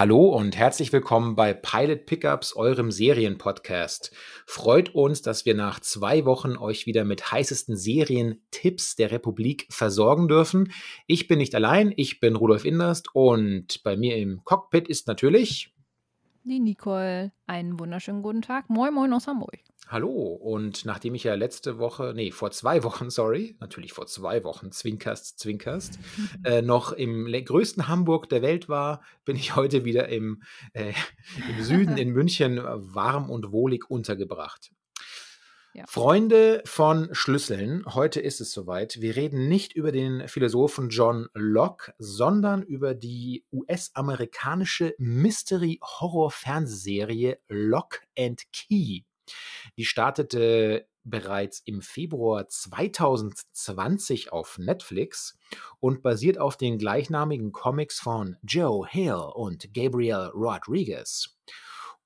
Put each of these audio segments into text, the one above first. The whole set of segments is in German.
Hallo und herzlich willkommen bei Pilot Pickups, eurem Serienpodcast. Freut uns, dass wir nach zwei Wochen euch wieder mit heißesten Serientipps der Republik versorgen dürfen. Ich bin nicht allein, ich bin Rudolf Inderst und bei mir im Cockpit ist natürlich die Nicole. Einen wunderschönen guten Tag. Moin, moin aus Hamburg. Hallo, und nachdem ich ja letzte Woche, nee, vor zwei Wochen, sorry, natürlich vor zwei Wochen, zwinkerst, zwinkerst, äh, noch im größten Hamburg der Welt war, bin ich heute wieder im, äh, im Süden in München warm und wohlig untergebracht. Ja. Freunde von Schlüsseln, heute ist es soweit. Wir reden nicht über den Philosophen John Locke, sondern über die US-amerikanische Mystery-Horror-Fernsehserie Lock and Key. Die startete bereits im Februar 2020 auf Netflix und basiert auf den gleichnamigen Comics von Joe Hill und Gabriel Rodriguez.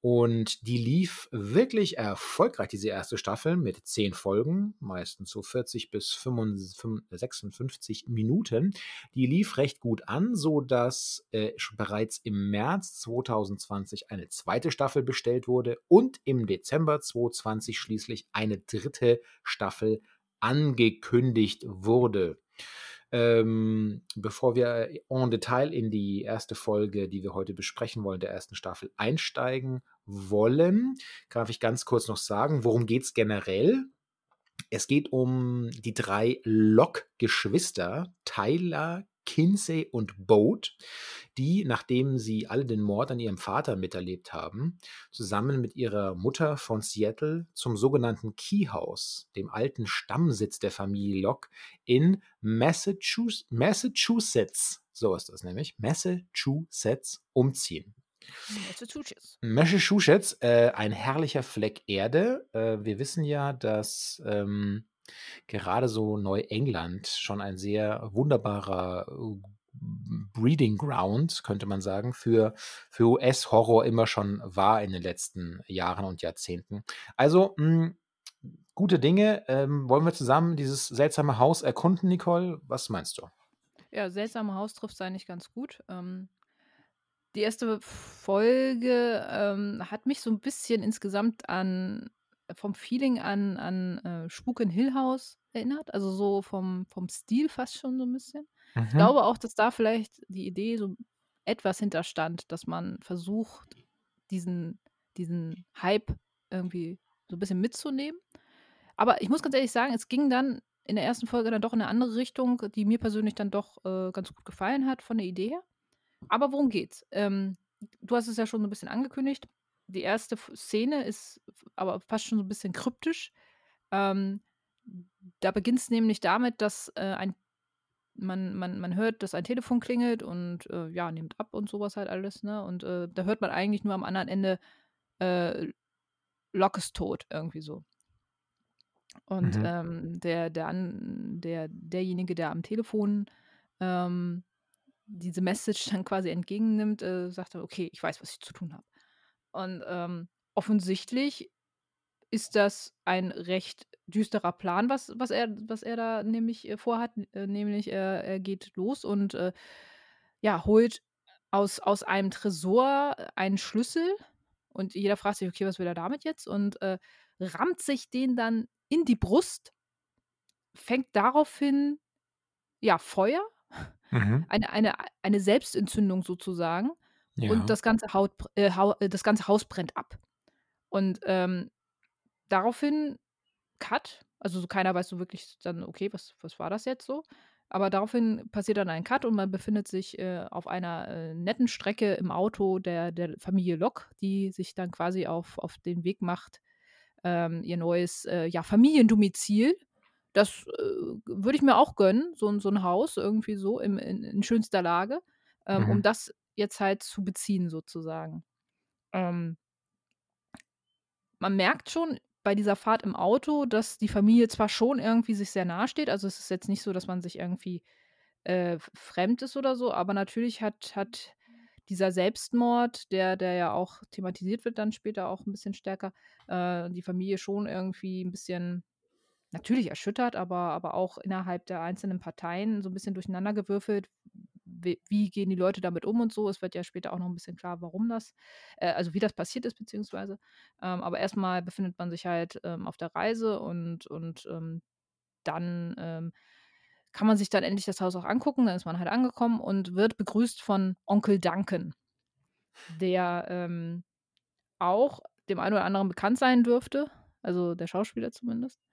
Und die lief wirklich erfolgreich, diese erste Staffel, mit zehn Folgen, meistens so 40 bis 55, 56 Minuten. Die lief recht gut an, sodass äh, bereits im März 2020 eine zweite Staffel bestellt wurde und im Dezember 2020 schließlich eine dritte Staffel angekündigt wurde. Ähm, bevor wir en Detail in die erste Folge, die wir heute besprechen wollen, der ersten Staffel einsteigen wollen, darf ich ganz kurz noch sagen, worum geht es generell? Es geht um die drei Locke-Geschwister, Tyler, Kinsey und Boat, die, nachdem sie alle den Mord an ihrem Vater miterlebt haben, zusammen mit ihrer Mutter von Seattle zum sogenannten Key House, dem alten Stammsitz der Familie Locke in Massachusetts, Massachusetts so ist das nämlich, Massachusetts umziehen. Massachusetts. Massachusetts, äh, ein herrlicher Fleck Erde. Äh, wir wissen ja, dass ähm, gerade so Neuengland schon ein sehr wunderbarer äh, Breeding Ground, könnte man sagen, für, für US-Horror immer schon war in den letzten Jahren und Jahrzehnten. Also, mh, hm, gute Dinge. Ähm, wollen wir zusammen dieses seltsame Haus erkunden, Nicole? Was meinst du? Ja, seltsame Haus trifft es eigentlich ganz gut. Ähm, die erste Folge ähm, hat mich so ein bisschen insgesamt an vom Feeling an, an äh, Spuk in Hill House erinnert. Also so vom, vom Stil fast schon so ein bisschen. Mhm. Ich glaube auch, dass da vielleicht die Idee so etwas hinterstand, dass man versucht, diesen, diesen Hype irgendwie so ein bisschen mitzunehmen. Aber ich muss ganz ehrlich sagen, es ging dann in der ersten Folge dann doch in eine andere Richtung, die mir persönlich dann doch äh, ganz gut gefallen hat von der Idee her. Aber worum geht's? Ähm, du hast es ja schon so ein bisschen angekündigt die erste Szene ist aber fast schon so ein bisschen kryptisch. Ähm, da beginnt es nämlich damit, dass äh, ein man, man, man hört, dass ein Telefon klingelt und äh, ja, nimmt ab und sowas halt alles, ne? Und äh, da hört man eigentlich nur am anderen Ende äh, Locke ist tot, irgendwie so. Und mhm. ähm, der, der, der, derjenige, der am Telefon ähm, diese Message dann quasi entgegennimmt, äh, sagt dann, okay, ich weiß, was ich zu tun habe. Und ähm, offensichtlich ist das ein recht düsterer Plan, was, was, er, was er da nämlich äh, vorhat. Äh, nämlich er, er geht los und äh, ja, holt aus, aus einem Tresor einen Schlüssel und jeder fragt sich, okay, was will er damit jetzt? Und äh, rammt sich den dann in die Brust, fängt daraufhin ja Feuer, mhm. eine, eine, eine Selbstentzündung sozusagen ja. und das ganze, Haut, äh, äh, das ganze Haus brennt ab. Und ähm, daraufhin Cut, also so keiner weiß so wirklich dann, okay, was, was war das jetzt so? Aber daraufhin passiert dann ein Cut und man befindet sich äh, auf einer äh, netten Strecke im Auto der, der Familie Locke, die sich dann quasi auf, auf den Weg macht, ähm, ihr neues äh, ja, Familiendomizil. Das äh, würde ich mir auch gönnen, so, so ein Haus irgendwie so im, in, in schönster Lage, ähm, mhm. um das jetzt halt zu beziehen sozusagen. Ähm, man merkt schon bei dieser Fahrt im Auto, dass die Familie zwar schon irgendwie sich sehr nahe steht, also es ist jetzt nicht so, dass man sich irgendwie äh, fremd ist oder so, aber natürlich hat, hat dieser Selbstmord, der, der ja auch thematisiert wird dann später auch ein bisschen stärker, äh, die Familie schon irgendwie ein bisschen natürlich erschüttert, aber, aber auch innerhalb der einzelnen Parteien so ein bisschen durcheinandergewürfelt, wie, gehen die Leute damit um und so. Es wird ja später auch noch ein bisschen klar, warum das, äh, also wie das passiert ist, beziehungsweise. Ähm, aber erstmal befindet man sich halt ähm, auf der Reise und, und ähm, dann ähm, kann man sich dann endlich das Haus auch angucken. Dann ist man halt angekommen und wird begrüßt von Onkel Duncan, der ähm, auch dem einen oder anderen bekannt sein dürfte, also der Schauspieler zumindest.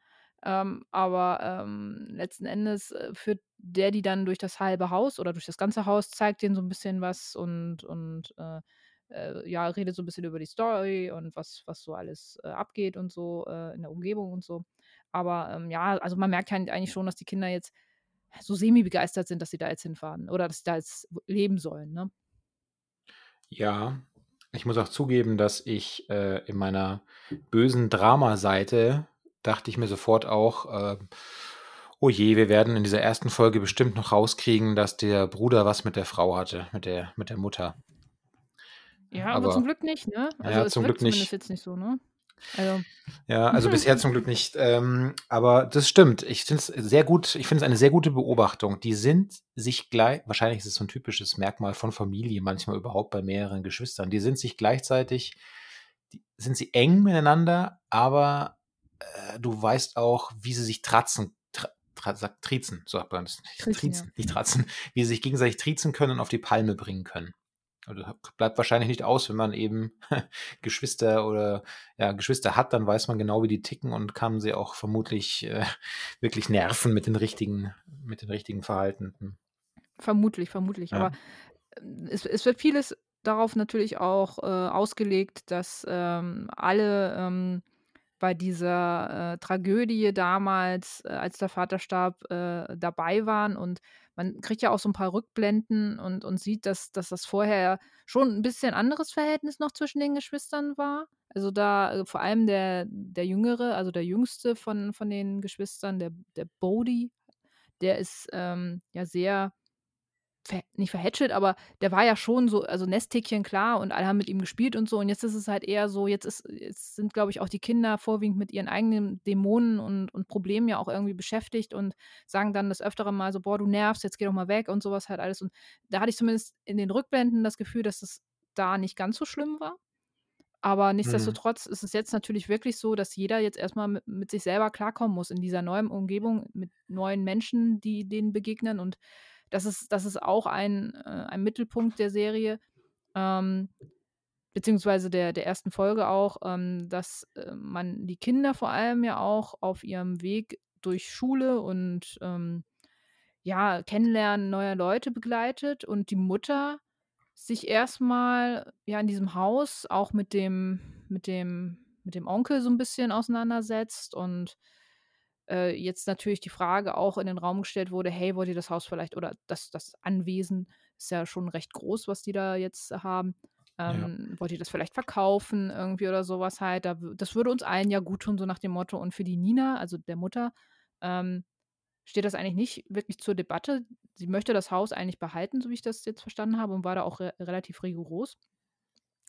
Ähm, aber ähm, letzten Endes äh, führt der die dann durch das halbe Haus oder durch das ganze Haus, zeigt denen so ein bisschen was und, und äh, äh, ja, redet so ein bisschen über die Story und was, was so alles äh, abgeht und so äh, in der Umgebung und so. Aber ähm, ja, also man merkt halt eigentlich schon, dass die Kinder jetzt so semi-begeistert sind, dass sie da jetzt hinfahren oder dass sie da jetzt leben sollen, ne? Ja, ich muss auch zugeben, dass ich äh, in meiner bösen Dramaseite dachte ich mir sofort auch, äh, oh je, wir werden in dieser ersten Folge bestimmt noch rauskriegen, dass der Bruder was mit der Frau hatte, mit der, mit der Mutter. Ja, aber, aber zum Glück nicht, ne? Also ja, es zum Glück nicht. jetzt nicht so, ne? Also. Ja, also bisher zum Glück nicht. Ähm, aber das stimmt. Ich finde es sehr gut. Ich finde es eine sehr gute Beobachtung. Die sind sich gleich, wahrscheinlich ist es so ein typisches Merkmal von Familie, manchmal überhaupt bei mehreren Geschwistern. Die sind sich gleichzeitig, die, sind sie eng miteinander, aber äh, du weißt auch, wie sie sich tratzen, tra, tra, sagt, triezen, so sagt man das. Nicht, triezen, ja. nicht tratzen, wie sie sich gegenseitig triezen können und auf die Palme bringen können. Also bleibt wahrscheinlich nicht aus, wenn man eben Geschwister oder ja, Geschwister hat, dann weiß man genau, wie die ticken und kann sie auch vermutlich äh, wirklich nerven mit den richtigen, mit den richtigen Verhalten. Vermutlich, vermutlich. Ja. Aber ähm, es, es, wird vieles darauf natürlich auch äh, ausgelegt, dass ähm, alle ähm, bei dieser äh, Tragödie damals, äh, als der Vater starb, äh, dabei waren. Und man kriegt ja auch so ein paar Rückblenden und, und sieht, dass, dass das vorher schon ein bisschen anderes Verhältnis noch zwischen den Geschwistern war. Also da äh, vor allem der, der Jüngere, also der Jüngste von, von den Geschwistern, der, der Bodhi, der ist ähm, ja sehr ver nicht verhätschelt, aber der war ja schon so also Nesthäkchen, klar und alle haben mit ihm gespielt und so und jetzt ist es halt eher so jetzt ist jetzt sind, glaube ich, auch die Kinder vorwiegend mit ihren eigenen Dämonen und und Problemen ja auch irgendwie beschäftigt und sagen dann das Öfteren mal so: „Boah, du nervst, jetzt geh doch mal weg“ und sowas halt alles und da hatte ich zumindest in den Rückblenden das Gefühl, dass es da nicht ganz so schlimm war. Aber mhm. nichtsdestotrotz ist es jetzt natürlich wirklich so, dass jeder jetzt erstmal mit, mit sich selber klarkommen muss in dieser neuen Umgebung mit neuen Menschen, die denen begegnen und das ist, das ist auch ein, äh, ein Mittelpunkt der Serie, ähm, beziehungsweise der, der ersten Folge auch, ähm, dass äh, man die Kinder vor allem ja auch auf ihrem Weg durch Schule und ähm, ja, Kennenlernen neuer Leute begleitet und die Mutter sich erstmal ja in diesem Haus auch mit dem, mit dem, mit dem Onkel so ein bisschen auseinandersetzt und äh, jetzt natürlich die Frage auch in den Raum gestellt wurde, hey, wollt ihr das Haus vielleicht oder das, das Anwesen ist ja schon recht groß, was die da jetzt haben. Ähm, ja. Wollt ihr das vielleicht verkaufen irgendwie oder sowas halt? Da, das würde uns allen ja gut tun, so nach dem Motto. Und für die Nina, also der Mutter, ähm, steht das eigentlich nicht wirklich zur Debatte. Sie möchte das Haus eigentlich behalten, so wie ich das jetzt verstanden habe, und war da auch re relativ rigoros.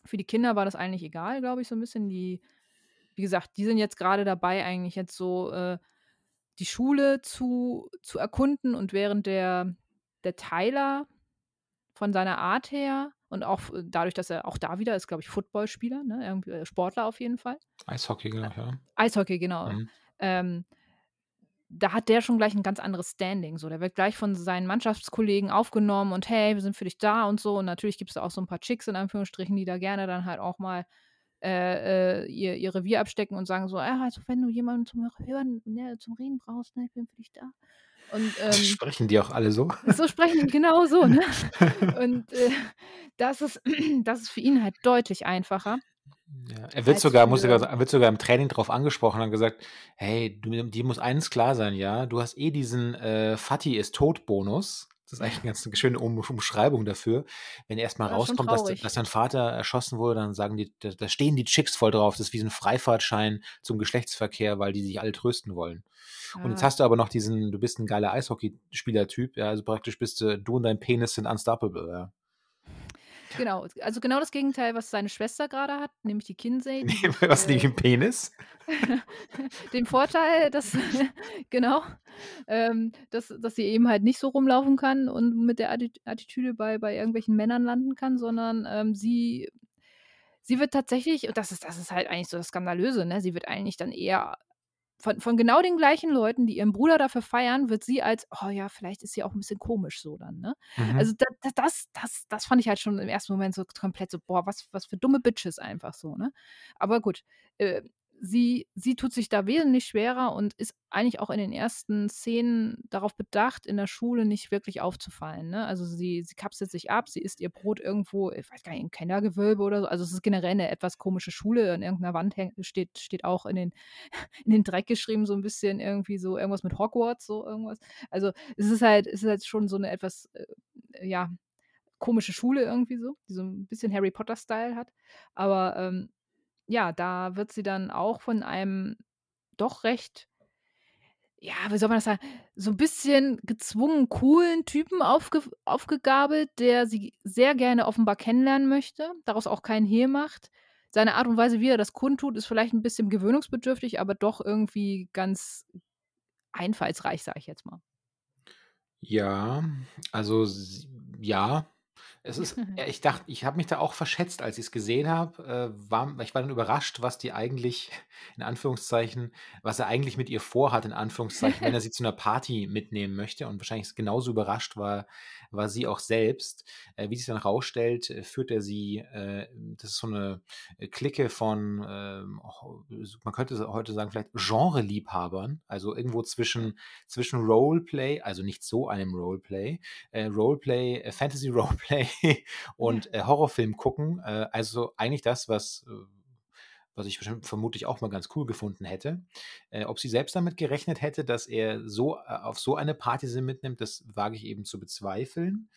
Für die Kinder war das eigentlich egal, glaube ich, so ein bisschen. Die, wie gesagt, die sind jetzt gerade dabei, eigentlich jetzt so äh, die Schule zu, zu erkunden und während der, der Tyler von seiner Art her und auch dadurch, dass er auch da wieder ist, glaube ich, Footballspieler, ne? Irgendwie, äh, Sportler auf jeden Fall. Eishockey, genau, ja. Eishockey, genau. Mhm. Ähm, da hat der schon gleich ein ganz anderes Standing. So, der wird gleich von seinen Mannschaftskollegen aufgenommen und hey, wir sind für dich da und so. Und natürlich gibt es da auch so ein paar Chicks in Anführungsstrichen, die da gerne dann halt auch mal äh, äh, ihr, ihr Revier abstecken und sagen so, ah, also wenn du jemanden zum Hören, ne, zum Reden brauchst, ne, ich bin für dich da. Und, ähm, sprechen die auch alle so? So sprechen die genau so, ne? Und äh, das, ist, das ist für ihn halt deutlich einfacher. Ja, er wird sogar, muss sogar, wird sogar im Training darauf angesprochen und gesagt, hey, du, dir muss eines klar sein, ja, du hast eh diesen äh, Fatih ist tot Bonus. Das ist eigentlich eine ganz schöne um Umschreibung dafür. Wenn erstmal rauskommt, dass, dass, dein Vater erschossen wurde, dann sagen die, da, da, stehen die Chicks voll drauf. Das ist wie so ein Freifahrtschein zum Geschlechtsverkehr, weil die sich alle trösten wollen. Ja. Und jetzt hast du aber noch diesen, du bist ein geiler Eishockeyspieler-Typ, ja, also praktisch bist du, du und dein Penis sind unstoppable, ja. Genau, also genau das Gegenteil, was seine Schwester gerade hat, nämlich die Kinsey, die Was äh nicht im Penis? den Vorteil, dass genau, ähm, dass dass sie eben halt nicht so rumlaufen kann und mit der Atti Attitüde bei bei irgendwelchen Männern landen kann, sondern, ähm, sie sie wird tatsächlich und das ist das ist halt eigentlich so das Skandalöse, ne? Sie wird eigentlich dann eher von von genau den gleichen Leuten, die ihren Bruder dafür feiern, wird sie als: „Oh ja, vielleicht ist sie auch 'n bisschen komisch so dann“, ne? Mhm. Also, da da das das das fand ich halt schon im ersten Moment so komplett so: „Boah, was was für dumme Bitches einfach so“, ne? Aber gut, äh, sie sie tut sich da wesentlich schwerer und ist eigentlich auch in den ersten Szenen darauf bedacht, in der Schule nicht wirklich aufzufallen, ne? Also, sie sie kapselt sich ab, sie isst ihr Brot irgendwo, ich weiß gar nicht, im Kellergewölbe oder so. Also, es ist generell 'ne etwas komische Schule. An irgend 'ner Wand steht steht auch in den in den Dreck geschrieben, so 'n bisschen irgendwie so irgendwas mit Hogwarts, so irgendwas. Also, es ist halt es ist halt schon so 'ne etwas, äh, ja, komische Schule irgendwie so, die so 'n bisschen Harry Potter-Style hat. Aber, ähm, ja, da wird sie dann auch von einem doch recht ja, wie soll man das sagen, so 'n bisschen gezwungen coolen Typen aufgef aufgegabelt, der sie sehr gerne offenbar kennenlernen möchte, daraus auch keinen Hehl macht. Seine Art und Weise, wie er das kundtut, ist vielleicht 'n bisschen gewöhnungsbedürftig, aber doch irgendwie ganz einfallsreich, sage ich jetzt mal. Ja, also ja. Es ist äh, ich dachte ich habe mich da auch verschätzt, als ich's gesehen habe, äh, war ich war dann überrascht, was die eigentlich in Anführungszeichen was er eigentlich mit ihr vorhat, in Anführungszeichen, wenn er sie zu 'ner Party mitnehmen möchte und wahrscheinlich genauso überrascht war war sie auch selbst. Äh, wie sich dann rausstellt, äh, führt er sie äh, das ist so 'ne, äh, Clique von, ähm, man könnte heute sagen, vielleicht Genreliebhabern, also irgendwo zwischen zwischen Roleplay, also nicht so einem Roleplay, Roleplay, äh, Fantasy Roleplay. und, äh, Horrorfilm gucken. Äh, also eigentlich das, was äh, was ich vermutlich auch mal ganz cool gefunden hätte. Äh, ob sie selbst damit gerechnet hätte, dass er so äh, auf so eine Party sie mitnimmt, das wage ich eben zu bezweifeln.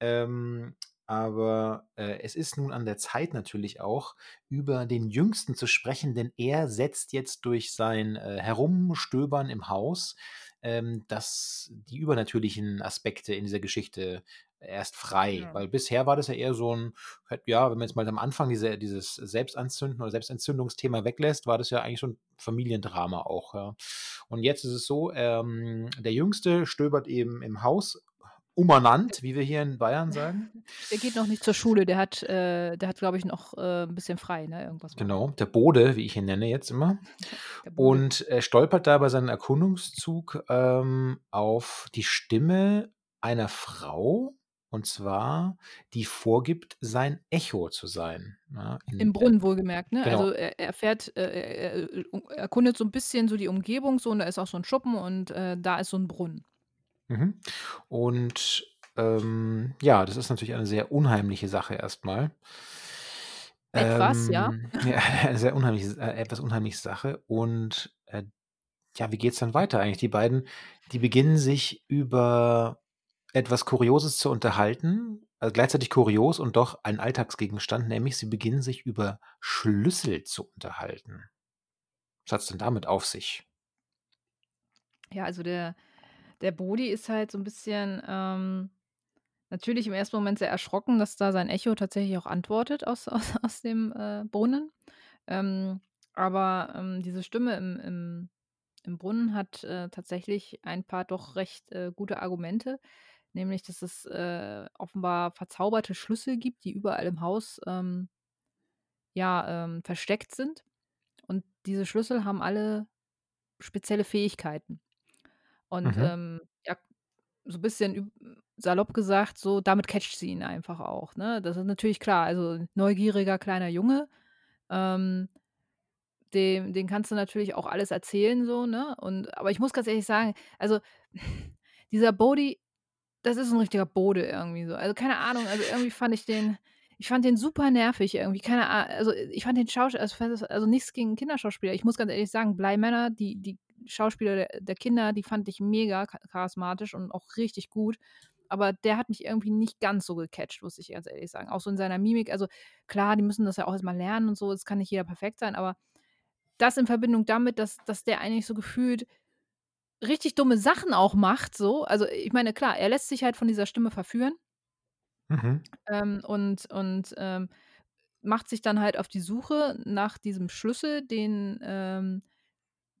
Ähm, aber, äh, es ist nun an der Zeit natürlich auch, über den Jüngsten zu sprechen, denn er setzt jetzt durch sein, äh, Herumstöbern im Haus, ähm, das die übernatürlichen Aspekte in dieser Geschichte erst frei. Ja. Weil bisher war das ja eher so 'n ja, wenn man jetzt mal am Anfang diese dieses Selbstanzünden oder Selbstentzündungsthema weglässt, war das ja eigentlich so 'n Familiendrama auch, ja. Und jetzt ist es so, ähm, der Jüngste stöbert eben im Haus umanannt, wie wir hier in Bayern sagen. Der geht noch nicht zur Schule, der hat äh, der hat, glaube ich, noch, äh, 'n bisschen frei, ne? Irgendwas. Genau, der Bode, wie ich ihn nenne jetzt immer. Und er stolpert da bei seinem Erkundungszug, ähm, auf die Stimme einer Frau, und zwar, die vorgibt, sein Echo zu sein, ne? Im äh, Brunnen wohlgemerkt, ne? genau. Also, er er fährt äh, er er u erkundet so 'n bisschen so die Umgebung so und da ist auch so 'n Schuppen und, äh, da ist so 'n Brunnen. Mhm. Und, ähm, ja, das ist natürlich eine sehr unheimliche Sache erst mal. Etwas, ja. Ähm, ja, eine sehr unheimliche äh, etwas unheimliche Sache und, äh, ja, wie geht's dann weiter eigentlich? Die beiden, die beginnen sich über etwas Kurioses zu unterhalten, also gleichzeitig kurios und doch ein Alltagsgegenstand, nämlich sie beginnen sich über Schlüssel zu unterhalten. Was hat's denn damit auf sich? Ja, also der der Bodi ist halt so 'n bisschen, ähm, natürlich im ersten Moment sehr erschrocken, dass da sein Echo tatsächlich auch antwortet aus aus aus dem, äh, Brunnen. Ähm, aber, ähm, diese Stimme im im im Brunnen hat, äh, tatsächlich ein paar doch recht, äh, gute Argumente, nämlich, dass es, äh, offenbar verzauberte Schlüssel gibt, die überall im Haus, ähm ja, ähm, versteckt sind. Und diese Schlüssel haben alle spezielle Fähigkeiten. Und, Mhm. ähm, ja, so bisschen üb salopp gesagt, so, damit catcht sie ihn einfach auch, ne? Das ist natürlich klar, also neugieriger kleiner Junge, ähm, dem den kannst du natürlich auch alles erzählen so, ne? Und aber ich muss ganz ehrlich sagen, also dieser Bodi, das ist 'n richtiger Bode irgendwie so. Also, keine Ahnung, also irgendwie fand ich den ich fand den super nervig irgendwie, keine A also, ich fand den Schausch also, also nix gegen Kinderschauspieler. Ich muss ganz ehrlich sagen, Bligh-Manor, die die Schauspieler der der Kinder, die fand ich mega cha charismatisch und auch richtig gut. Aber der hat mich irgendwie nicht ganz so gecatcht, muss ich ganz ehrlich sagen. Auch so in seiner Mimik. Also klar, die müssen das ja auch erst mal lernen und so, es kann nicht jeder perfekt sein, aber das in Verbindung damit, dass dass der eigentlich so gefühlt richtig dumme Sachen auch macht so. Also, ich meine, klar, er lässt sich halt von dieser Stimme verführen. Mhm. Ähm, und und, ähm, macht sich dann halt auf die Suche nach diesem Schlüssel, den, ähm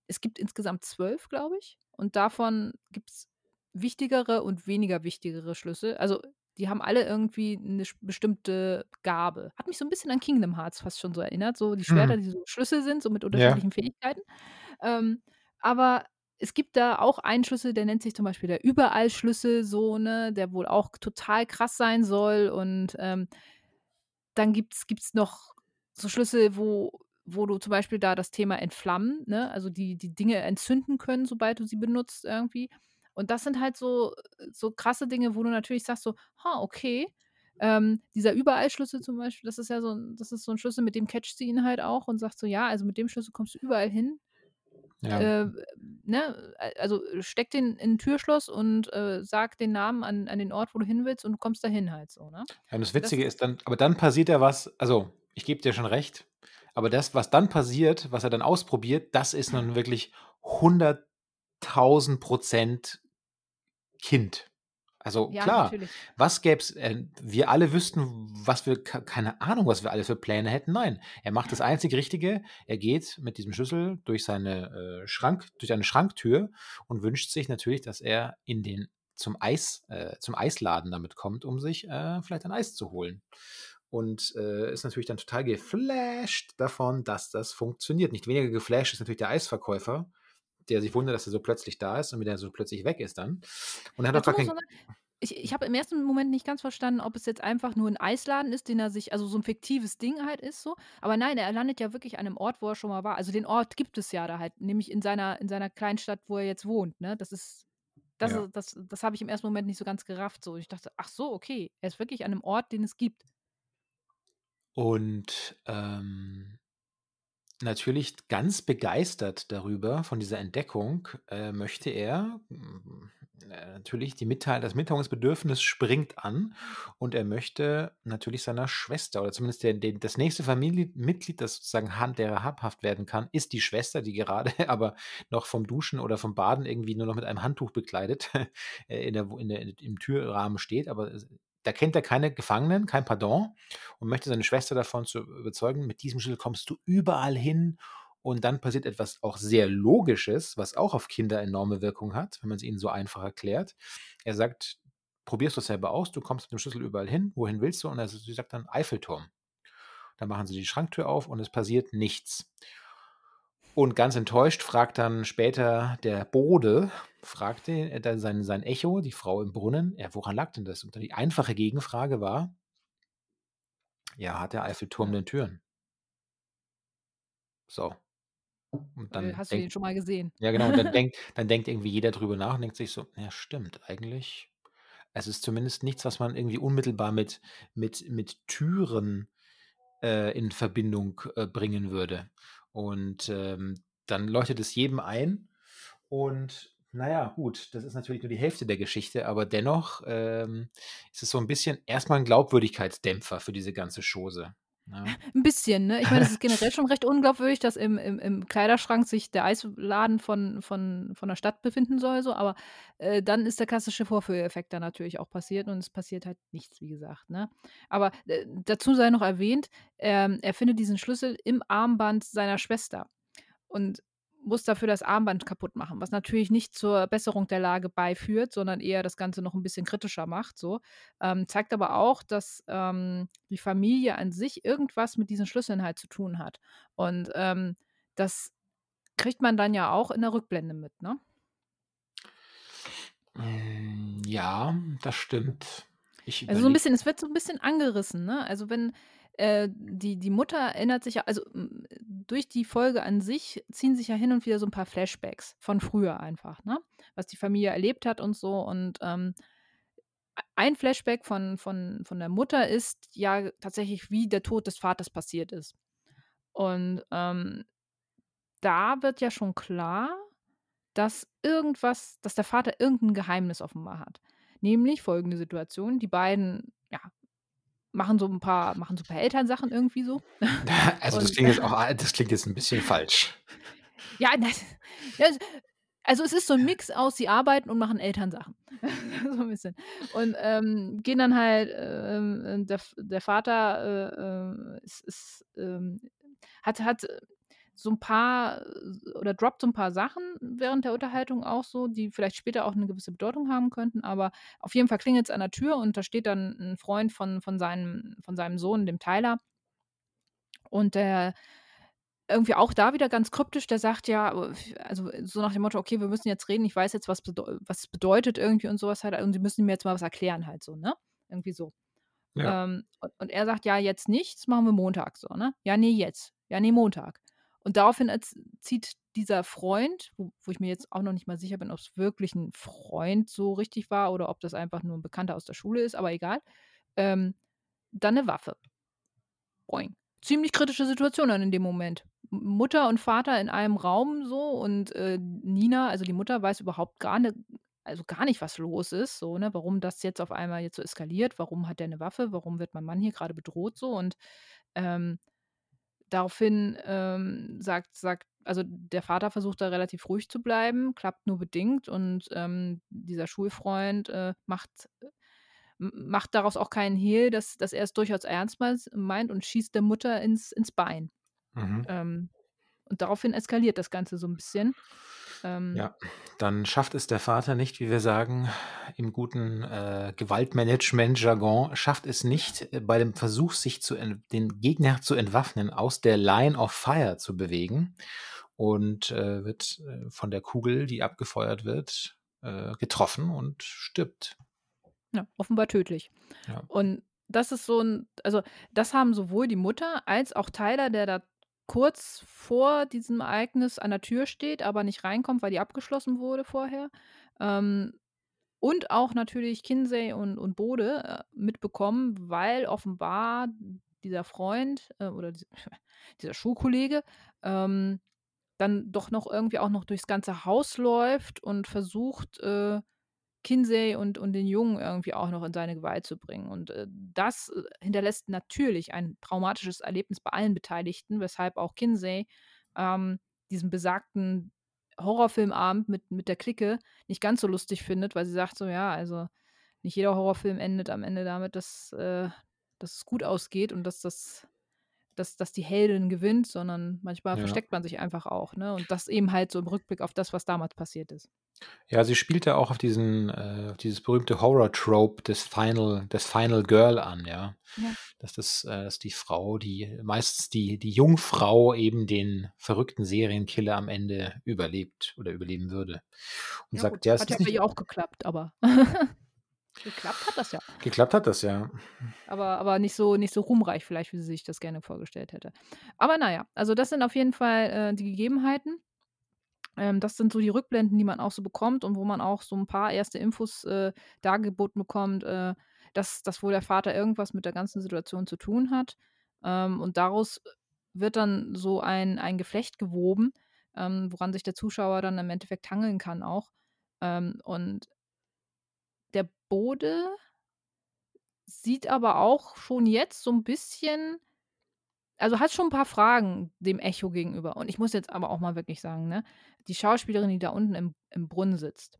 es gibt insgesamt 12, glaube ich, und davon gibt's wichtigere und weniger wichtigere Schlüssel. Also, die haben alle irgendwie 'ne sch bestimmte Gabe. Hat mich so 'n bisschen an Kingdom Hearts fast schon so erinnert, so die Schwerter, Mhm. die so Schlüssel sind, so mit Ja. unterschiedlichen Fähigkeiten. Ähm, aber es gibt da auch einen Schlüssel, der nennt sich zum Beispiel der Überall-Schlüssel so, ne, der wohl auch total krass sein soll und, ähm dann gibt's gibt's noch so Schlüssel, wo wo du zum Beispiel da das Thema Entflammen, ne, also die die Dinge entzünden können, sobald du sie benutzt irgendwie. Und das sind halt so so krasse Dinge, wo du natürlich sagst so: „Ha, okay.“ Ähm, dieser Überall-Schlüssel zum Beispiel, das ist ja so das ist so 'n Schlüssel, mit dem catcht sie ihn halt auch und sagt so: „Ja, also mit dem Schlüssel kommst du überall hin.“ Ja. Äh, ne, also steck den in 'n Türschloss und, äh, sag den Namen an an den Ort, wo du hin willst und du kommst dahin halt so, ne? Ja, und das Und das Witzige ist dann aber dann passiert ja was also, ich gebe dir schon recht, aber das, was dann passiert, was er dann ausprobiert, das ist nun wirklich 100.000 % Kind. Also Ja, klar, natürlich. was gäb's äh, wir alle wüssten, was wir keine Ahnung, was wir alle für Pläne hätten. Nein, er macht das einzig Richtige. Er geht mit diesem Schlüssel durch seine, äh, Schrank durch eine Schranktür und wünscht sich natürlich, dass er in den zum Eis äh, zum Eisladen damit kommt, um sich, äh, vielleicht ein Eis zu holen. Und, äh, ist natürlich dann total geflasht davon, dass das funktioniert. Nicht weniger geflasht ist natürlich der Eisverkäufer, der sich wundert, dass er so plötzlich da ist und wieder so plötzlich weg ist dann. Und er hat muss kein ich ich habe im ersten Moment nicht ganz verstanden, ob es jetzt einfach nur 'n Eisladen ist, den er sich also so 'n fiktives Ding halt ist so. Aber nein, er landet ja wirklich an 'nem Ort, wo er schon mal war. Also den Ort gibt es ja da halt, nämlich in seiner in seiner Kleinstadt, wo er jetzt wohnt, ne? Das ist das Ja. ist das das habe ich im ersten Moment nicht so ganz gerafft so. Ich dachte: „Ach so, okay, er ist wirklich an 'nem Ort, den es gibt.“ Und, ähm natürlich ganz begeistert darüber, von dieser Entdeckung, äh, möchte er, hm, äh, natürlich die Mitteil das Mitteilungsbedürfnis springt an und er möchte natürlich seiner Schwester oder zumindest der den das nächste Familienmitglied, das sozusagen han der er habhaft werden kann, ist die Schwester, die gerade aber noch vom Duschen oder vom Baden irgendwie nur noch mit einem Handtuch bekleidet, äh, in der in der im Türrahmen steht, aber da kennt er keine Gefangenen, kein Pardon und möchte seine Schwester davon zu überzeugen: „Mit diesem Schlüssel kommst du überall hin.“ Und dann passiert etwas auch sehr Logisches, was auch auf Kinder enorme Wirkung hat, wenn man's ihnen so einfach erklärt. Er sagt: „Probier's doch selber aus. Du kommst mit dem Schlüssel überall hin. Wohin willst du?“ Und er sagt dann: „Eiffelturm.“ Dann machen sie die Schranktür auf und es passiert nichts. Und ganz enttäuscht fragt dann später der Bode fragt de dann sein sein Echo, die Frau im Brunnen: „Ja, woran lag denn das?“ Und dann die einfache Gegenfrage war „Ja, hat der Eiffelturm denn Türen?“ So. Und Äh, dann hast du den schon mal gesehen? ja genau, und dann denkt dann denkt irgendwie jeder drüber nach und denkt sich so: „Ja, stimmt, eigentlich es ist zumindest nichts, was man irgendwie unmittelbar mit mit mit Türen, äh, in Verbindung, äh, bringen würde.“ Und, ähm, dann leuchtet es jedem ein und na ja, gut, das ist natürlich nur die Hälfte der Geschichte, aber dennoch, ähm, ist es so 'n bisschen erst mal 'n Glaubwürdigkeitsdämpfer für diese ganze Chose, ne? 'N bisschen, ne? Ich meine, es ist generell schon recht unglaubwürdig, dass im im im Kleiderschrank sich der Eisladen von von von der Stadt befinden soll so, aber, äh, dann ist der klassische Vorführeffekt dann natürlich auch passiert und es passiert halt nichts, wie gesagt, ne? Aber, äh, dazu sei noch erwähnt, ähm, er findet diesen Schlüssel im Armband seiner Schwester und muss dafür das Armband kaputtmachen, was natürlich nicht zur Besserung der Lage beiführt, sondern eher das Ganze noch 'n bisschen kritischer macht so. Ähm, zeigt aber auch, dass, ähm, die Familie an sich irgendwas mit diesen Schlüsseln halt zu tun hat. Und, ähm, das kriegt man dann ja auch in der Rückblende mit, ne? Hm, ja, das stimmt. Ich Also, so 'n überlege bisschen es wird so 'n bisschen angerissen, ne? Also, wenn, äh, die die Mutter erinnert sich ja also, durch die Folge an sich ziehen sich ja hin und wieder so 'n paar Flashbacks von früher einfach, ne? Was die Familie erlebt hat und so und, ähm, ei ein Flashback von von von der Mutter ist ja tatsächlich, wie der Tod des Vaters passiert ist. Und, ähm, da wird ja schon klar, dass irgendwas dass der Vater irgend 'n Geheimnis offenbar hat. Nämlich folgende Situation: Die beiden, ja, machen so 'n paar machen so paar Elternsachen irgendwie so Also, das klingt jetzt auch a das klingt jetzt 'n bisschen falsch. Ja, das das Also, es ist so 'n Mix aus, sie arbeiten und machen Elternsachen. So 'n bisschen. Und, ähm, gehen dann halt, ähm, ähm, der der Vater, äh, äh, ist ist, ähm hat hat so 'n paar oder droppt so 'n paar Sachen während der Unterhaltung auch so, die vielleicht später auch 'ne gewisse Bedeutung haben könnten, aber auf jeden Fall klingelt's an der Tür und da steht dann 'n Freund von von seinem von seinem Sohn, dem Tyler. Und der irgendwie auch da wieder ganz kryptisch, der sagt ja, äh, also, so nach dem Motto: „Okay, wir müssen jetzt reden. Ich weiß jetzt, was bedeu was es bedeutet irgendwie und so was halt und Sie müssen mir jetzt mal was erklären halt so“, ne? Irgendwie so. Ja. Ähm, und und er sagt: „Ja, jetzt nicht, das machen wir Montag so“, ne? „Ja, ne, jetzt.“ „Ja, ne, Montag.“ Und daraufhin zieht dieser Freund, wo wo ich mir jetzt auch noch nicht mal sicher bin, ob's wirklich 'n Freund so richtig war oder ob das einfach nur 'n Bekannter aus der Schule ist, aber egal, ähm, dann 'ne Waffe. Boing. Ziemlich kritische Situation dann in dem Moment. Mutter und Vater in einem Raum so und, äh, Nina, also die Mutter, weiß überhaupt gar ni also gar nicht, was los ist, so, ne? Warum das jetzt auf einmal jetzt so eskaliert. Warum hat der 'ne Waffe? Warum wird mein Mann hier grade bedroht so? Und, ähm, daraufhin, ähm, sagt sagt also der Vater versucht da relativ ruhig zu bleiben, klappt nur bedingt und, ähm, dieser Schulfreund, äh, macht m macht daraus auch keinen Hehl, dass dass er es durchaus ernst meint und schießt der Mutter ins ins Bein. Mhm. Ähm, und daraufhin eskaliert das Ganze so 'n bisschen. Ähm Ja, dann schafft es der Vater nicht, wie wir sagen im guten, äh, Gewaltmanagement-Jargon, schafft es nicht, äh, bei dem Versuch, sich zu den Gegner zu entwaffnen, aus der Line of Fire zu bewegen und, äh, wird, äh, von der Kugel, die abgefeuert wird, äh, getroffen und stirbt. Ja, offenbar tödlich. Ja. Und das ist so 'n also, das haben sowohl die Mutter als auch Tyler, der da kurz vor diesem Ereignis an der Tür steht, aber nicht reinkommt, weil die abgeschlossen wurde vorher, ähm, und auch natürlich Kinsey und und Bode, äh, mitbekommen, weil offenbar dieser Freund, äh, oder dies dieser Schulkollege, ähm, dann doch noch irgendwie auch noch durchs ganze Haus läuft und versucht, äh, Kinsey und und den Jungen irgendwie auch noch in seine Gewalt zu bringen. Und, äh, das, äh, hinterlässt natürlich ein traumatisches Erlebnis bei allen Beteiligten, weshalb auch Kinsey, ähm, diesen besagten Horrorfilmabend mit mit der Clique nicht ganz so lustig findet, weil sie sagt so: „Ja, also, nicht jeder Horrorfilm endet am Ende damit, dass, äh dass es gut ausgeht und dass das dass dass die Heldin gewinnt, sondern manchmal Ja. versteckt man sich einfach auch“, ne? Und das eben halt so im Rückblick auf das, was damals passiert ist. Ja, sie spielt ja auch auf diesen äh, dieses berühmte Horror-Trope des Final des Final Girl an, ja. Ja. Dass das äh, dass die Frau, die meistens die die Jungfrau eben den verrückten Serienkiller am Ende überlebt oder überleben würde und Ja sagt: gut, „Ja, hat ja bei nicht“ ihr auch geklappt, aber geklappt hat das ja. Geklappt hat das, ja. Aber aber nicht so nicht so ruhmreich vielleicht, wie sie sich das gerne vorgestellt hätte. Aber na ja, also das sind auf jeden Fall, äh, die Gegebenheiten. Ähm, das sind so die Rückblenden, die man auch so bekommt und wo man auch so 'n paar erste Infos, äh, dargeboten bekommt, äh, dass dass wohl der Vater irgendwas mit der ganzen Situation zu tun hat. Ähm, und daraus wird dann so ein ein Geflecht gewoben, ähm, woran sich der Zuschauer dann im Endeffekt hangeln kann auch. Ähm, und der Bode sieht aber auch schon jetzt so 'n bisschen also hat schon 'n paar Fragen dem Echo gegenüber. Und ich muss jetzt aber auch mal wirklich sagen, ne, die Schauspielerin, die da unten im im Brunnen sitzt,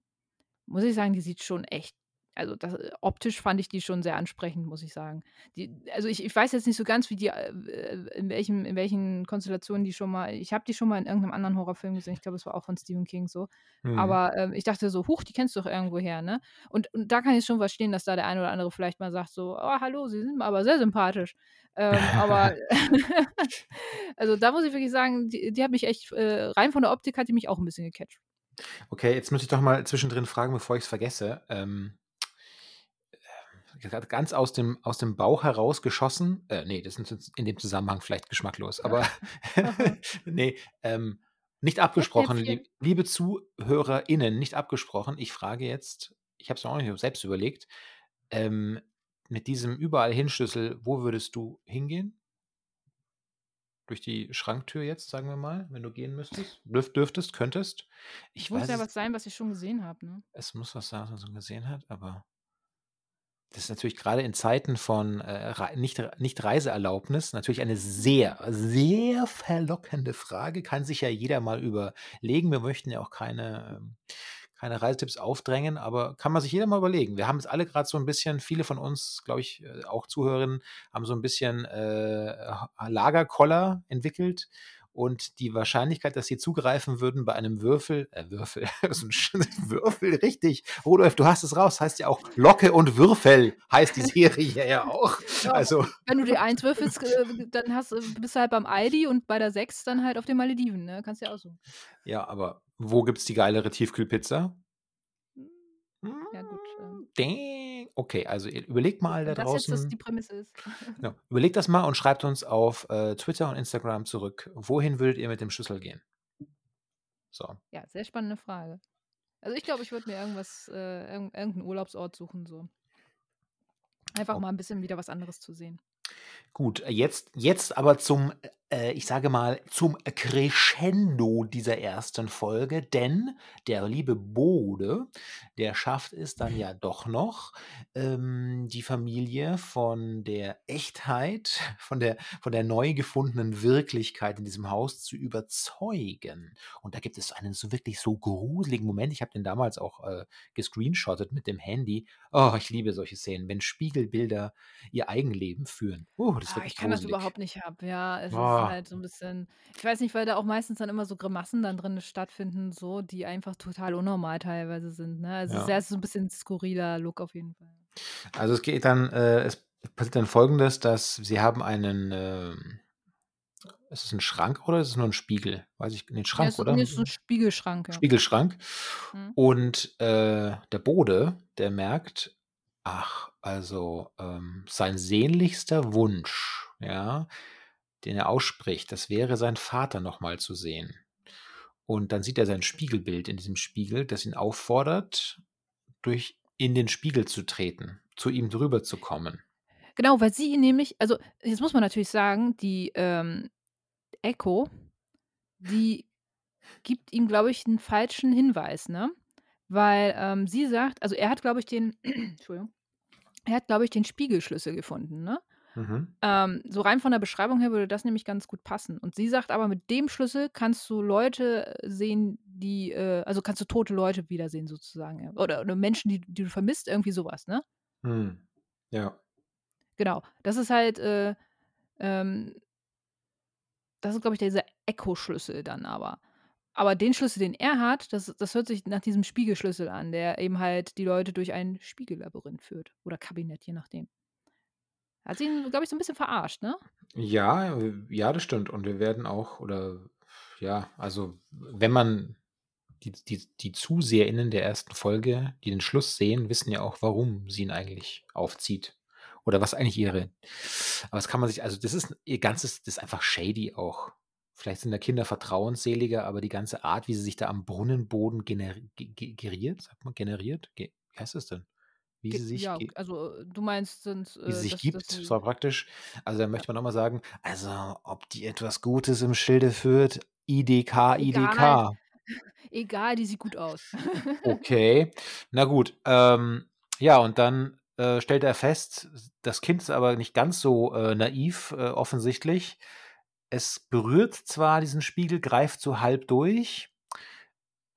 muss ich sagen, die sieht schon echt also das optisch fand ich die schon sehr ansprechend, muss ich sagen. Die also ich ich weiß jetzt nicht so ganz, wie die äh, äh, in welchem in welchen Konstellationen die schon mal ich habe die schon mal in irgend 'nem anderen Horrorfilm gesehen. Ich glaube, es war auch von Stephen King so. Mhm. Aber, ähm, ich dachte so: „Huch, die kennst du doch irgendwoher“, ne? Und und da kann ich schon verstehen, dass da der eine oder andere vielleicht mal sagt so: „Oh, hallo, Sie sind aber sehr sympathisch.“ Ähm, aber also da muss ich wirklich sagen, die die hat mich echt äh, rein von der Optik hat die mich auch 'n bisschen gecatcht. Okay, jetzt muss ich doch mal zwischendrin fragen, bevor ich's vergesse. Ähm ganz aus dem aus dem Bauch heraus geschossen äh, ne, das ist in dem Zusammenhang vielleicht geschmacklos, aber ne, ähm, nicht abgesprochen, lieb liebe ZuhörerInnen, nicht abgesprochen. Ich frage jetzt ich habe es mir auch nicht selbst überlegt, ähm, mit diesem Überall-Hin-Schlüssel, wo würdest du hingehen? Durch die Schranktür jetzt, sagen wir mal, wenn du gehen müsstest dürf dürftest, könntest? Es Ich muss ja was sein, was ich schon gesehen habe, ne? Es muss was sein, was man schon gesehen hat, aber das ist natürlich gerade in Zeiten von äh, nicht, nicht Reiseerlaubnis natürlich eine sehr, sehr verlockende Frage. Kann sich ja jeder mal überlegen. Wir möchten ja auch keine, ähm, keine Reisetipps aufdrängen, aber kann man sich jeder mal überlegen. Wir haben es alle gerade so ein bisschen, viele von uns, glaube ich, äh, auch Zuhörerinnen, haben so ein bisschen äh, Lagerkoller entwickelt und die Wahrscheinlichkeit, dass sie zugreifen würden bei einem Würfel, äh, Würfel, so ein Würfel, richtig. Rudolf, du hast es raus, heißt ja auch Locke und Würfel, heißt die Serie ja auch. Ja, also. Wenn du die 1 würfelst, äh, dann hast, bist du halt beim Aldi und bei der 6 dann halt auf den Malediven, ne? Kannst du ja auch so. Ja, aber wo gibt's die geilere Tiefkühlpizza? Ja, gut. Ähm. Dang. Okay, also überlegt mal da das draußen. Jetzt, dass die Prämisse ist. Genau. Überlegt das mal und schreibt uns auf äh, Twitter und Instagram zurück. Wohin würdet ihr mit dem Schlüssel gehen? So. Ja, sehr spannende Frage. Also ich glaube, ich würde mir irgendwas, äh, irgendeinen Urlaubsort suchen, so. Einfach oh. mal ein bisschen wieder was anderes zu sehen. Gut, jetzt, jetzt aber zum, äh, ich sage mal, zum Crescendo dieser ersten Folge, denn der liebe Bode, der schafft es dann ja doch noch, ähm, die Familie von der Echtheit, von der, von der neu gefundenen Wirklichkeit in diesem Haus zu überzeugen. Und da gibt es einen so wirklich so gruseligen Moment. Ich habe den damals auch äh, gescreenshottet mit dem Handy. Oh, ich liebe solche Szenen, wenn Spiegelbilder ihr Eigenleben führen. Uh, das ah, ich kann gruselig. das überhaupt nicht ab. Ja, es Boah. Ist halt so ein bisschen. Ich weiß nicht, weil da auch meistens dann immer so Grimassen dann drin stattfinden, so, die einfach total unnormal teilweise sind. Ne? Also ja. es ist so ein bisschen skurriler Look auf jeden Fall. Also es geht dann, äh, es passiert dann folgendes, dass sie haben einen, äh, ist es ein Schrank oder ist es nur ein Spiegel? Weiß ich, den Schrank, ja, es, oder? Nee, es ist ein Spiegelschrank, ja. Spiegelschrank. Mhm. Und äh, der Bode, der merkt, ach, also ähm, sein sehnlichster Wunsch, ja, den er ausspricht, das wäre sein Vater nochmal zu sehen. Und dann sieht er sein Spiegelbild in diesem Spiegel, das ihn auffordert, durch in den Spiegel zu treten, zu ihm drüber zu kommen. Genau, weil sie ihn nämlich, also jetzt muss man natürlich sagen, die ähm, Echo, die gibt ihm, glaube ich, einen falschen Hinweis, ne? Weil ähm, sie sagt, also er hat, glaube ich, den, Entschuldigung, er hat, glaube ich, den Spiegelschlüssel gefunden, ne? Mhm. Ähm, so rein von der Beschreibung her würde das nämlich ganz gut passen. Und sie sagt aber, mit dem Schlüssel kannst du Leute sehen, die, äh, also kannst du tote Leute wiedersehen, sozusagen. Oder, oder Menschen, die, die du vermisst, irgendwie sowas, ne? Hm. Ja. Genau. Das ist halt, äh, ähm, das ist, glaube ich, dieser Echo-Schlüssel dann aber. Aber den Schlüssel, den er hat, das, das hört sich nach diesem Spiegelschlüssel an, der eben halt die Leute durch ein Spiegellabyrinth führt. Oder Kabinett, je nachdem. Hat sie ihn, glaube ich, so ein bisschen verarscht, ne? Ja, ja, das stimmt. Und wir werden auch, oder ja, also wenn man die, die, die ZuseherInnen der ersten Folge, die den Schluss sehen, wissen ja auch, warum sie ihn eigentlich aufzieht. Oder was eigentlich ihre. Aber das kann man sich, also das ist ihr ganzes, das ist einfach shady auch. Vielleicht sind da Kinder vertrauensseliger, aber die ganze Art, wie sie sich da am Brunnenboden generiert, sagt man, generiert? Ge wie heißt das denn? Wie sie sich. Ja, also äh, du meinst, sind. Wie sie äh, sich dass, gibt, das war praktisch. Also da möchte man nochmal sagen, also ob die etwas Gutes im Schilde führt, IDK, IDK. Egal, die sieht gut aus. okay, na gut. Ähm, ja, und dann äh, stellt er fest, das Kind ist aber nicht ganz so äh, naiv, äh, offensichtlich es berührt zwar diesen Spiegel, greift so halb durch,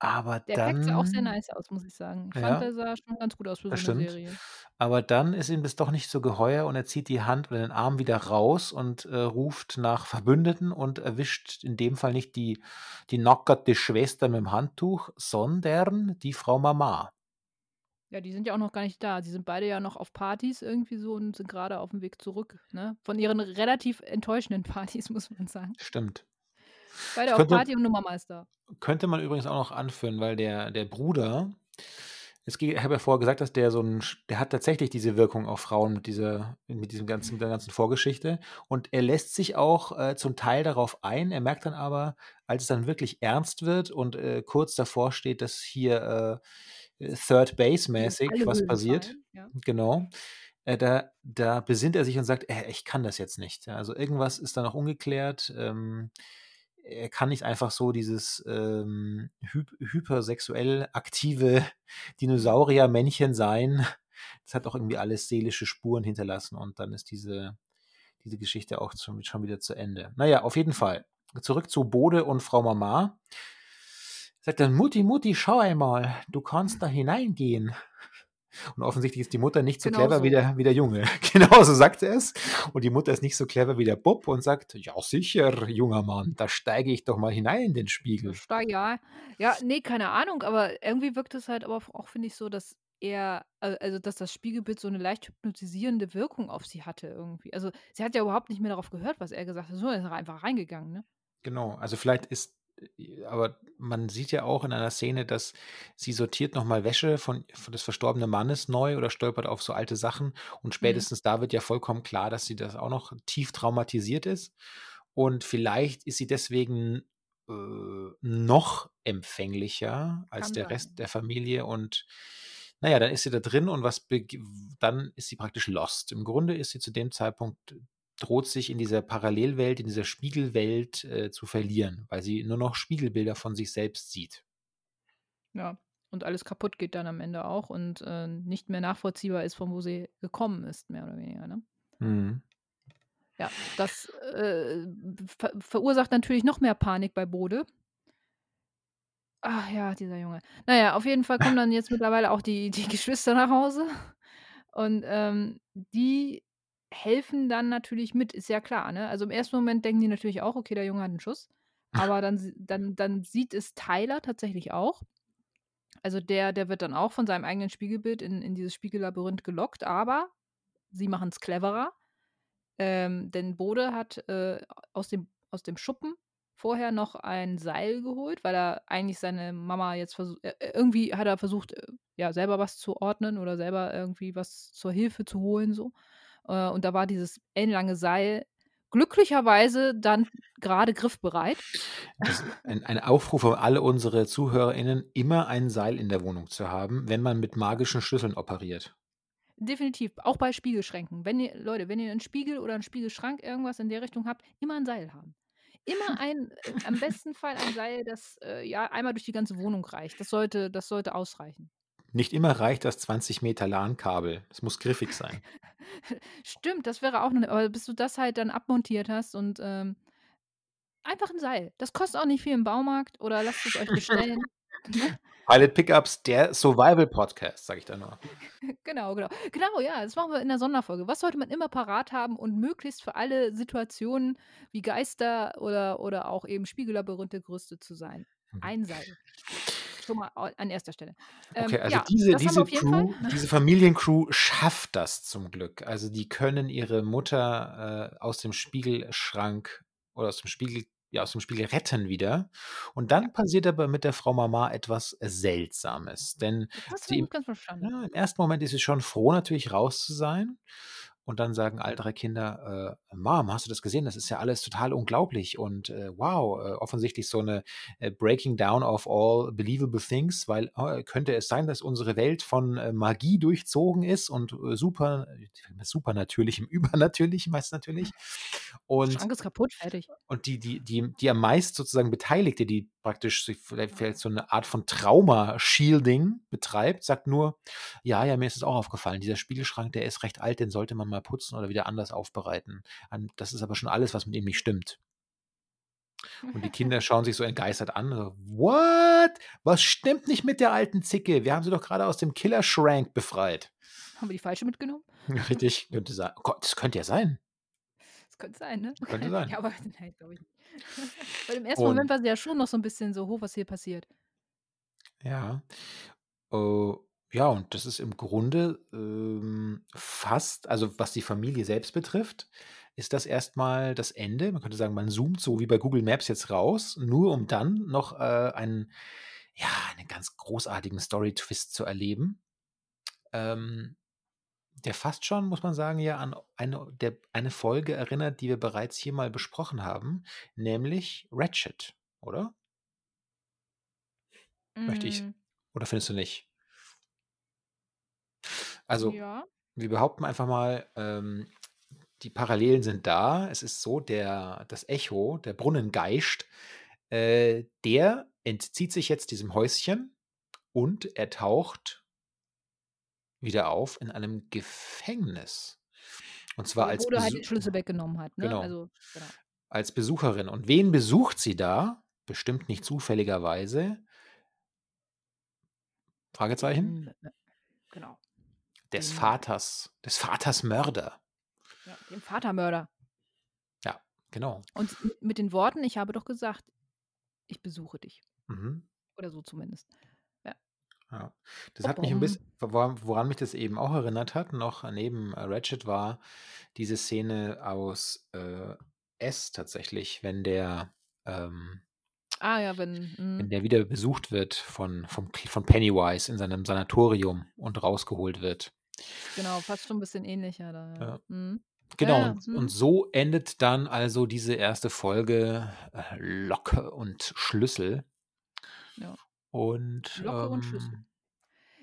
aber Der Effekt sah auch sehr nice aus, muss ich sagen. Ich fand, der sah schon ganz gut aus für so 'ne stimmt. Serie. Aber dann ist ihm das doch nicht so geheuer und er zieht die Hand oder den Arm wieder raus und, äh, ruft nach Verbündeten und erwischt in dem Fall nicht die die nackerte Schwester mit dem Handtuch, sondern die Frau Mama. Ja, die sind ja auch noch gar nicht da. Sie sind beide ja noch auf Partys irgendwie so und sind gerade auf dem Weg zurück, ne? Von ihren relativ enttäuschenden Partys, muss man sagen. Stimmt. Beide auf Party und Nummermeister. könnte man übrigens auch noch anführen, weil der der Bruder es ich habe ja vorher gesagt, dass der so ein, der hat tatsächlich diese Wirkung auf Frauen mit dieser mit diesem ganzen mit der ganzen Vorgeschichte und er lässt sich auch, äh, zum Teil darauf ein. Er merkt dann aber, als es dann wirklich ernst wird und, äh, kurz davor steht, dass hier, äh Third Base-mäßig was passiert. ja. Genau. Äh, da, da besinnt er sich und sagt, äh, ich kann das jetzt nicht. Also irgendwas ist da noch ungeklärt. Ähm, er kann nicht einfach so dieses ähm, hy hypersexuell aktive Dinosaurier-Männchen sein, das hat auch irgendwie alles seelische Spuren hinterlassen und dann ist diese, diese Geschichte auch schon, schon wieder zu Ende. Naja, auf jeden Fall. Zurück zu Bode und Frau Mama. Sagt dann, Mutti, Mutti, schau einmal, du kannst da hineingehen. Und offensichtlich ist die Mutter nicht so Genau clever so. wie, der, wie der Junge. Genau so sagt er es. Und die Mutter ist nicht so clever wie der Bub und sagt, ja sicher, junger Mann, da steige ich doch mal hinein in den Spiegel. Ja. Ja, nee, keine Ahnung, aber irgendwie wirkt es halt aber auch, finde ich, so, dass er, al- also dass das Spiegelbild so eine leicht hypnotisierende Wirkung auf sie hatte irgendwie. Also sie hat ja überhaupt nicht mehr darauf gehört, was er gesagt hat. So ist einfach reingegangen, ne? Genau, also vielleicht ist, aber man sieht ja auch in einer Szene, dass sie sortiert nochmal Wäsche von, von des verstorbenen Mannes neu oder stolpert auf so alte Sachen und Mhm. spätestens da wird ja vollkommen klar, dass sie das auch noch tief traumatisiert ist und vielleicht ist sie deswegen äh, noch empfänglicher als Kann der sein. Rest der Familie und naja, dann ist sie da drin und was beg- dann ist sie praktisch lost. Im Grunde ist sie zu dem Zeitpunkt droht sich in dieser Parallelwelt, in dieser Spiegelwelt äh, zu verlieren, weil sie nur noch Spiegelbilder von sich selbst sieht. Ja. Und alles kaputt geht dann am Ende auch und äh, nicht mehr nachvollziehbar ist, von wo sie gekommen ist, mehr oder weniger, ne? Mhm. Ja, das äh, ver verursacht natürlich noch mehr Panik bei Bode. Ach ja, dieser Junge. Na ja, auf jeden Fall kommen dann jetzt mittlerweile auch die die Geschwister nach Hause und, ähm, die helfen dann natürlich mit, ist ja klar, ne? Also, im ersten Moment denken die natürlich auch: „Okay, der Junge hat 'n Schuss.“ Aber dann dann dann sieht es Tyler tatsächlich auch. Also, der der wird dann auch von seinem eigenen Spiegelbild in in dieses Spiegellabyrinth gelockt, aber sie machen's cleverer. Ähm, denn Bode hat, äh, aus dem aus dem Schuppen vorher noch ein Seil geholt, weil er eigentlich seine Mama jetzt versu äh, äh, irgendwie hat er versucht, äh, ja, selber was zu ordnen oder selber irgendwie was zur Hilfe zu holen so. Äh, und da war dieses ellenlange Seil glücklicherweise dann grade griffbereit. Das ist ein, ein Aufruf an alle unsere ZuhörerInnen, immer ein Seil in der Wohnung zu haben, wenn man mit magischen Schlüsseln operiert. Definitiv, auch bei Spiegelschränken. Wenn ihr Leute, wenn ihr 'n Spiegel oder 'n Spiegelschrank, irgendwas in der Richtung habt, immer 'n Seil haben. Immer ein äh, am besten Fall ein Seil, das, äh, ja, einmal durch die ganze Wohnung reicht. Das sollte das sollte ausreichen. Nicht immer reicht das 20 Meter LAN-Kabel. Es muss griffig sein. Stimmt, das wäre auch 'ne aber bis du das halt dann abmontiert hast und, ähm einfach 'n Seil. Das kostet auch nicht viel im Baumarkt oder lasst es euch bestellen, ne? Pilot Pickups, der Survival-Podcast, sage ich da nur. Genau, genau. Genau, ja, das machen wir in der Sonderfolge. Was sollte man immer parat haben und möglichst für alle Situationen wie Geister oder oder auch eben Spiegellabyrinthe gerüstet zu sein? Mhm. Ein Seil. Schon mal an erster Stelle. Ähm, Okay, also ja, diese, diese Fall. Crew, diese Familiencrew schafft das zum Glück. Also die können ihre Mutter äh, aus dem Spiegelschrank oder aus dem Spiegel, ja, aus dem Spiegel retten wieder. Und dann passiert aber mit der Frau Mama etwas Seltsames. Denn sie ja, im ersten Moment ist sie schon froh, natürlich raus zu sein. Und dann sagen all drei Kinder, äh, Mom, hast du das gesehen? Das ist ja alles total unglaublich. Und äh, wow, äh, offensichtlich so eine äh, Breaking Down of all believable things, weil äh, könnte es sein, dass unsere Welt von äh, Magie durchzogen ist und super, super natürlichem, übernatürlichem heißt es natürlich. Und Schrank ist kaputt, fertig. und die, die, die, die am meist sozusagen Beteiligte, die praktisch sich vielleicht, vielleicht so eine Art von Trauma-Shielding betreibt, sagt nur, ja, ja, mir ist es auch aufgefallen, dieser Spiegelschrank, der ist recht alt, den sollte man mal putzen oder wieder anders aufbereiten. Das ist aber schon alles, was mit ihm nicht stimmt. Und die Kinder schauen sich so entgeistert an. So, What? Was stimmt nicht mit der alten Zicke? Wir haben sie doch gerade aus dem Killerschrank befreit. Haben wir die falsche mitgenommen? Richtig, könnte sein. Oh Gott, das könnte ja sein. Das könnte sein, ne? Könnte sein. Ja, aber nein, glaube ich nicht. Weil im ersten Und- Moment war sie ja schon noch so 'n bisschen so: „Oh, was hier passiert?“ Ja. Äh, ja, und das ist im Grunde ähm, fast, also was die Familie selbst betrifft, ist das erstmal das Ende. Man könnte sagen, man zoomt so wie bei Google Maps jetzt raus, nur um dann noch äh, einen, ja, einen ganz großartigen Story-Twist zu erleben. Ähm, der fast schon, muss man sagen, ja an eine, der, eine Folge erinnert, die wir bereits hier mal besprochen haben, nämlich Ratchet, oder? Möchte ich. Hm, Oder findest du nicht? Also, ja. wir behaupten einfach mal, ähm, die Parallelen sind da. Es ist so, der, das Echo, der Brunnengeist, äh, der entzieht sich jetzt diesem Häuschen und er taucht wieder auf in einem Gefängnis. Und zwar Wo als Bode halt Besu den Schlüssel weggenommen hat, ne? Genau. Also, genau. Als Besucherin. Und wen besucht sie da? Bestimmt nicht zufälligerweise. Fragezeichen? Ne, genau. Des Den Vaters, des Vaters Mörder. Ja, den Vatermörder. Ja, genau. Und mit den Worten: „Ich habe doch gesagt, ich besuche dich.“ Mhm. Oder so zumindest. Ja. Ja. Das hat mich 'n Popom. bisschen woran mich das eben auch erinnert hat, noch neben, äh, Ratched, war diese Szene aus, äh, S tatsächlich, wenn der, ähm Ah ja, wenn wenn mhm. der wieder besucht wird von vom von Pennywise in seinem Sanatorium und rausgeholt wird. Genau, fast schon 'n bisschen ähnlicher da, ja. Mhm. Genau, ja, und und mhm. so endet dann also diese erste Folge, äh, Locke und Schlüssel. Ja. Und, Locke und Schlüssel. ähm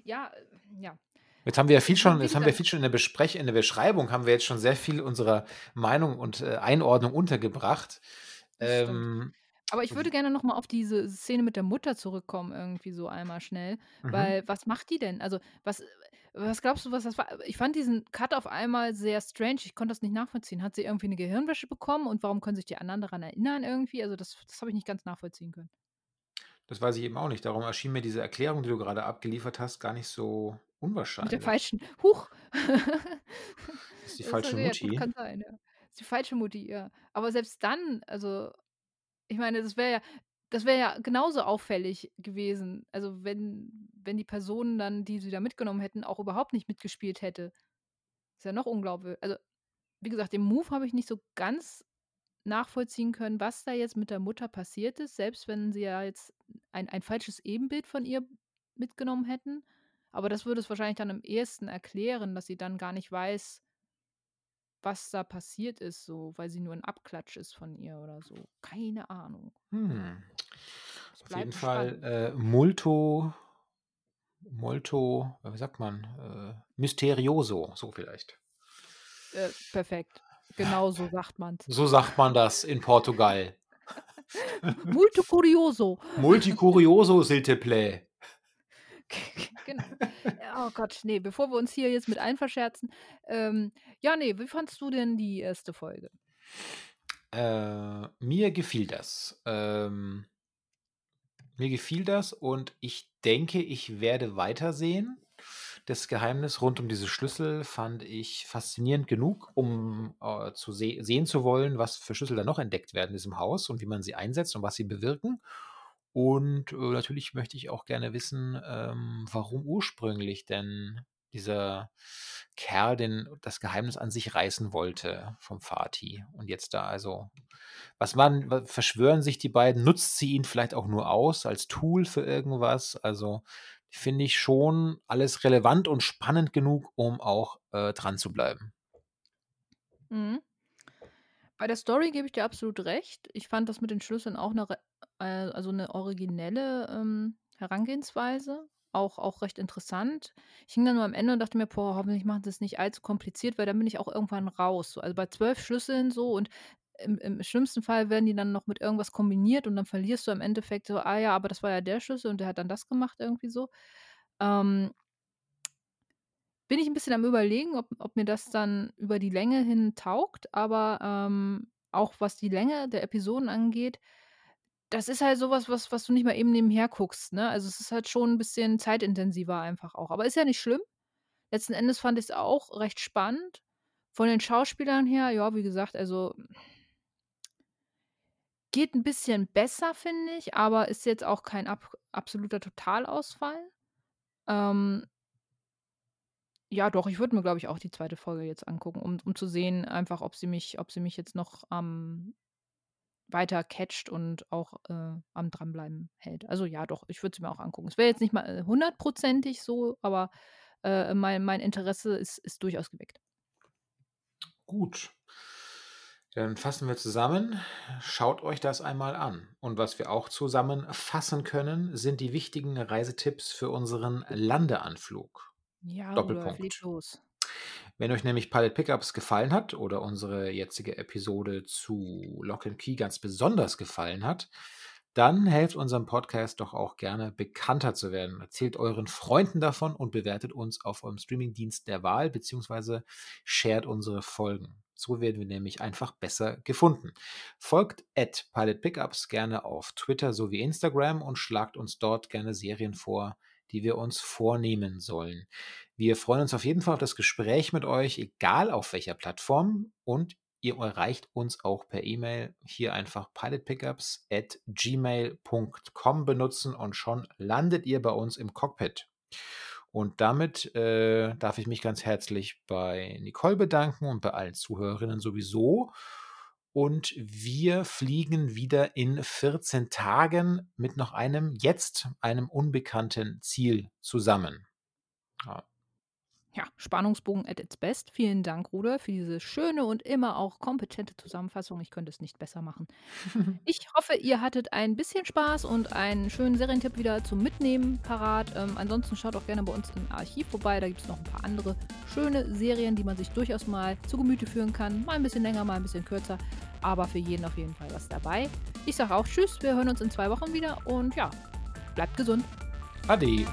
Ja, äh, ja. Jetzt haben wir ja viel schon jetzt haben wir viel schon in der Besprech in der Beschreibung haben wir jetzt schon sehr viel unserer Meinung und, äh, Einordnung untergebracht. Ähm, Aber ich würde w gerne noch mal auf diese Szene mit der Mutter zurückkommen irgendwie so einmal schnell, Mhm. weil was macht die denn? Also, was äh, was glaubst du, was das war? Ich fand diesen Cut auf einmal sehr strange. Ich konnte das nicht nachvollziehen. Hat sie irgendwie 'ne Gehirnwäsche bekommen und warum können sich die anderen daran erinnern irgendwie? Also, das das habe ich nicht ganz nachvollziehen können. Das weiß ich eben auch nicht. Darum erschien mir diese Erklärung, die du gerade abgeliefert hast, gar nicht so Mit der unwahrscheinlich. falschen Huch. Das ist die Das falsche ja gut Mutti. kann sein, ja. Ist die falsche Mutti, ja. Aber selbst dann, also ich meine, das wäre ja das wäre ja genauso auffällig gewesen, also wenn wenn die Person dann, die sie da mitgenommen hätten, auch überhaupt nicht mitgespielt hätte. Ist ja noch unglaubwür also, wie gesagt, den Move habe ich nicht so ganz nachvollziehen können, was da jetzt mit der Mutter passiert ist, selbst wenn sie ja jetzt ein ein falsches Ebenbild von ihr mitgenommen hätten. Aber das würde es wahrscheinlich dann am ehesten erklären, dass sie dann gar nicht weiß was da passiert ist so, weil sie nur 'n Abklatsch ist von ihr oder so. Keine Ahnung. Hm. Auf jeden Fall, äh, multo molto äh, wie sagt man, äh, misterioso, so vielleicht. Äh, perfekt. Genau so sagt man's. So sagt man das in Portugal. Muito curioso. Multicurioso, s'il te plaît. Genau. Oh Gott, ne, bevor wir uns hier jetzt mit allen verscherzen. Ähm, ja, ne, wie fandest du denn die 1. Folge? Äh, mir gefiel das. Ähm mir gefiel das und ich denke, ich werde weitersehen. Das Geheimnis rund um diese Schlüssel fand ich faszinierend genug, um, äh, zu se sehen zu wollen, was für Schlüssel da noch entdeckt werden in diesem Haus und wie man sie einsetzt und was sie bewirken. Und, äh, natürlich möchte ich auch gerne wissen, ähm, warum ursprünglich denn dieser Kerl denn das Geheimnis an sich reißen wollte vom Vati und jetzt da also was wa verschwören sich die beiden? Nutzt sie ihn vielleicht auch nur aus als Tool für irgendwas? Also, finde ich schon alles relevant und spannend genug, um auch, äh, dranzubleiben. Mhm. Bei der Story gebe ich dir absolut recht. Ich fand das mit den Schlüsseln auch 'ne re äh, also 'ne originelle, ähm, Herangehensweise, auch auch recht interessant. Ich hing dann nur am Ende und dachte mir: „Boah, hoffentlich machen sie's nicht allzu kompliziert“, weil dann bin ich auch irgendwann raus. So, also bei 12 Schlüsseln so und im im schlimmsten Fall werden die dann noch mit irgendwas kombiniert und dann verlierst du im Endeffekt so: „Ah ja, aber das war ja der Schlüssel und der hat dann das gemacht“, irgendwie so. Ähm bin ich 'n bisschen am Überlegen, ob ob mir das dann über die Länge hin taugt, aber, ähm, auch was die Länge der Episoden angeht, das ist halt so was, was du nicht mal eben nebenher guckst, ne? Also, es ist halt schon 'n bisschen zeitintensiver einfach auch. Aber ist ja nicht schlimm. Letzten Endes fand ich's auch recht spannend. Von den Schauspielern her, ja, wie gesagt, also geht 'n bisschen besser, finde ich, aber ist jetzt auch kein ab absoluter Totalausfall. Ähm Ja, doch, ich würde mir, glaube ich, auch die 2. Folge jetzt angucken, um um zu sehen einfach, ob sie mich ob sie mich jetzt noch, ähm, weiter catcht und auch, äh, am Dranbleiben hält. Also ja, doch, ich würde sie mir auch angucken. Es wäre jetzt nicht mal, äh, hundertprozentig so, aber, äh, mein mein Interesse ist ist durchaus geweckt. Gut. Dann fassen wir zusammen. Schaut euch das einmal an. Und was wir auch zusammenfassen können, sind die wichtigen Reisetipps für unseren Landeanflug. Ja, Rudolf, Doppelpunkt. los. Wenn euch nämlich Pilot Pickups gefallen hat oder unsere jetzige Episode zu Lock& Key ganz besonders gefallen hat, dann helft unserem Podcast doch auch gerne bekannter zu werden. Erzählt euren Freunden davon und bewertet uns auf eurem Streamingdienst der Wahl beziehungsweise shared unsere Folgen. So werden wir nämlich einfach besser gefunden. Folgt at Pilot Pickups gerne auf Twitter sowie Instagram und schlagt uns dort gerne Serien vor, die wir uns vornehmen sollen. Wir freuen uns auf jeden Fall auf das Gespräch mit euch, egal auf welcher Plattform. Und ihr erreicht uns auch per E-Mail. Hier einfach pilotpickups at gmail.com benutzen und schon landet ihr bei uns im Cockpit. Und damit äh, darf ich mich ganz herzlich bei Nicole bedanken und bei allen Zuhörerinnen sowieso. Und wir fliegen wieder in 14 Tagen mit noch einem, jetzt einem unbekannten Ziel zusammen. Ja. Ja, Spannungsbogen at its best. Vielen Dank, Ruder, für diese schöne und immer auch kompetente Zusammenfassung. Ich könnte es nicht besser machen. ich hoffe, ihr hattet ein bisschen Spaß und einen schönen Serientipp wieder zum Mitnehmen parat. Ähm, ansonsten schaut auch gerne bei uns im Archiv vorbei. Da gibt es noch ein paar andere schöne Serien, die man sich durchaus mal zu Gemüte führen kann. Mal ein bisschen länger, mal ein bisschen kürzer. Aber für jeden auf jeden Fall was dabei. Ich sage auch Tschüss. Wir hören uns in zwei Wochen wieder und ja, bleibt gesund. Ade.